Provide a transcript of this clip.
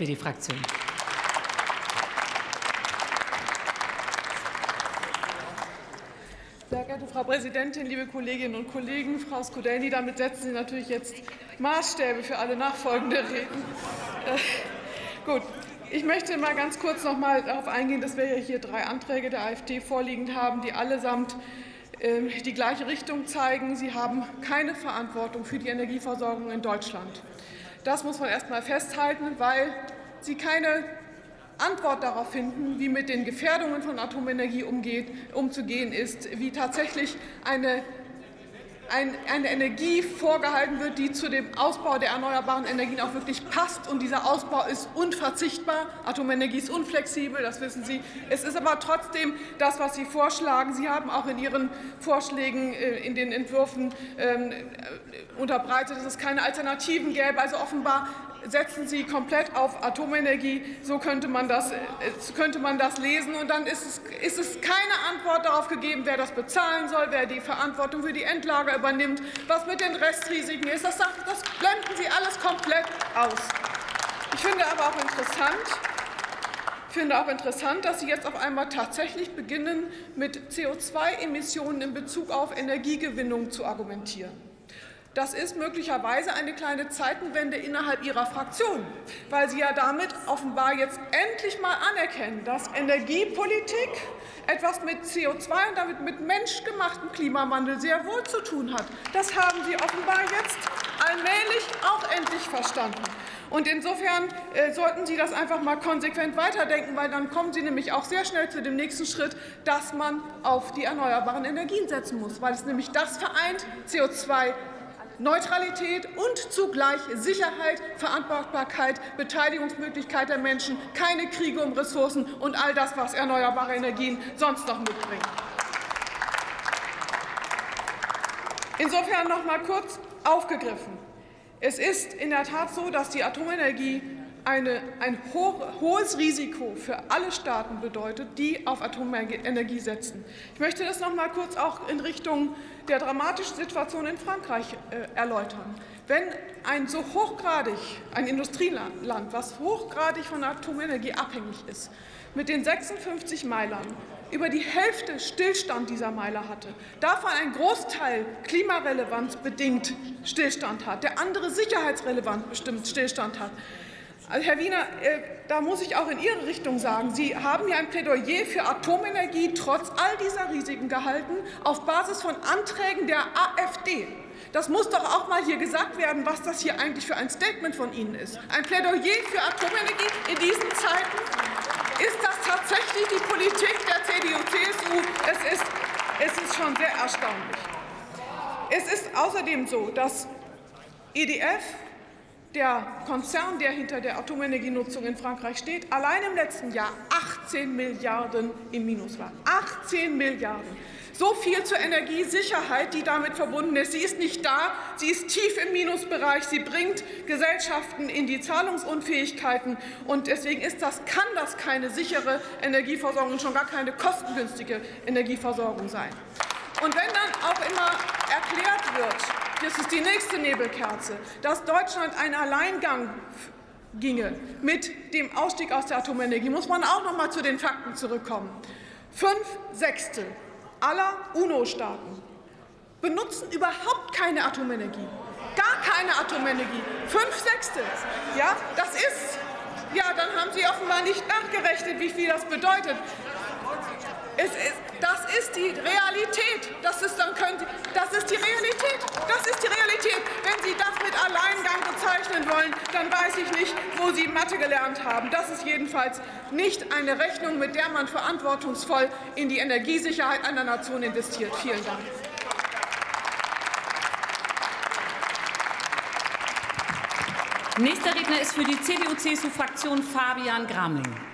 SPD-Fraktion. Sehr geehrte Frau Präsidentin, liebe Kolleginnen und Kollegen! Frau Scudelli, damit setzen Sie natürlich jetzt Maßstäbe für alle nachfolgende Reden. Äh, gut. Ich möchte mal ganz kurz noch mal darauf eingehen, dass wir hier drei Anträge der AfD vorliegend haben, die allesamt die gleiche Richtung zeigen. Sie haben keine Verantwortung für die Energieversorgung in Deutschland. Das muss man erst mal festhalten, weil sie keine Antwort darauf finden, wie mit den Gefährdungen von Atomenergie umgeht, umzugehen ist, wie tatsächlich eine eine Energie vorgehalten wird, die zu dem Ausbau der erneuerbaren Energien auch wirklich passt. Und dieser Ausbau ist unverzichtbar. Atomenergie ist unflexibel, das wissen Sie. Es ist aber trotzdem das, was Sie vorschlagen. Sie haben auch in Ihren Vorschlägen, äh, in den Entwürfen ähm, äh, unterbreitet, dass es keine Alternativen gäbe. Also offenbar setzen Sie komplett auf Atomenergie. So könnte man das, äh, könnte man das lesen. Und dann ist es, ist es keine Antwort darauf gegeben, wer das bezahlen soll, wer die Verantwortung für die Endlager übernimmt, was mit den Restrisiken ist. Das, das blenden Sie alles komplett aus. Ich finde aber auch interessant, ich finde auch interessant, dass Sie jetzt auf einmal tatsächlich beginnen, mit CO2-Emissionen in Bezug auf Energiegewinnung zu argumentieren. Das ist möglicherweise eine kleine Zeitenwende innerhalb Ihrer Fraktion, weil Sie ja damit offenbar jetzt endlich mal anerkennen, dass Energiepolitik etwas mit CO2 und damit mit menschgemachtem Klimawandel sehr wohl zu tun hat. Das haben Sie offenbar jetzt allmählich auch endlich verstanden. Und insofern äh, sollten Sie das einfach mal konsequent weiterdenken, weil dann kommen Sie nämlich auch sehr schnell zu dem nächsten Schritt, dass man auf die erneuerbaren Energien setzen muss, weil es nämlich das vereint, CO2 Neutralität und zugleich Sicherheit, Verantwortbarkeit, Beteiligungsmöglichkeit der Menschen, keine Kriege um Ressourcen und all das, was erneuerbare Energien sonst noch mitbringen. Insofern noch mal kurz aufgegriffen. Es ist in der Tat so, dass die Atomenergie eine, ein hohes Risiko für alle Staaten bedeutet, die auf Atomenergie setzen. Ich möchte das noch mal kurz auch in Richtung der dramatischen Situation in Frankreich äh, erläutern. Wenn ein so hochgradig, ein Industrieland, was hochgradig von Atomenergie abhängig ist, mit den 56 Meilern über die Hälfte Stillstand dieser Meiler hatte, davon ein Großteil klimarelevanz bedingt Stillstand hat, der andere sicherheitsrelevant bestimmt Stillstand hat, also Herr Wiener, äh, da muss ich auch in Ihre Richtung sagen, Sie haben ja ein Plädoyer für Atomenergie trotz all dieser Risiken gehalten, auf Basis von Anträgen der AfD. Das muss doch auch mal hier gesagt werden, was das hier eigentlich für ein Statement von Ihnen ist. Ein Plädoyer für Atomenergie in diesen Zeiten? Ist das tatsächlich die Politik der CDU-CSU? Es ist, es ist schon sehr erstaunlich. Es ist außerdem so, dass EDF der Konzern, der hinter der Atomenergienutzung in Frankreich steht, allein im letzten Jahr 18 Milliarden im Minus war. 18 Milliarden. So viel zur Energiesicherheit, die damit verbunden ist. Sie ist nicht da, sie ist tief im Minusbereich, sie bringt Gesellschaften in die Zahlungsunfähigkeiten. Und deswegen ist das, kann das keine sichere Energieversorgung und schon gar keine kostengünstige Energieversorgung sein. Und wenn dann auch immer erklärt wird, das ist die nächste Nebelkerze, dass Deutschland einen Alleingang ginge mit dem Ausstieg aus der Atomenergie, muss man auch noch mal zu den Fakten zurückkommen. Fünf Sechstel aller UNO-Staaten benutzen überhaupt keine Atomenergie. Gar keine Atomenergie. Fünf Sechstel. Ja, das ist. Ja, dann haben Sie offenbar nicht nachgerechnet, wie viel das bedeutet. Es ist, das ist die Realität. Das ist, dann können Sie, das ist die Realität. Das ist die Realität. Wenn Sie das mit Alleingang bezeichnen wollen, dann weiß ich nicht, Mathe gelernt haben. Das ist jedenfalls nicht eine Rechnung, mit der man verantwortungsvoll in die Energiesicherheit einer Nation investiert. Vielen Dank. Nächster Redner ist für die CDU-CSU-Fraktion Fabian Gramling.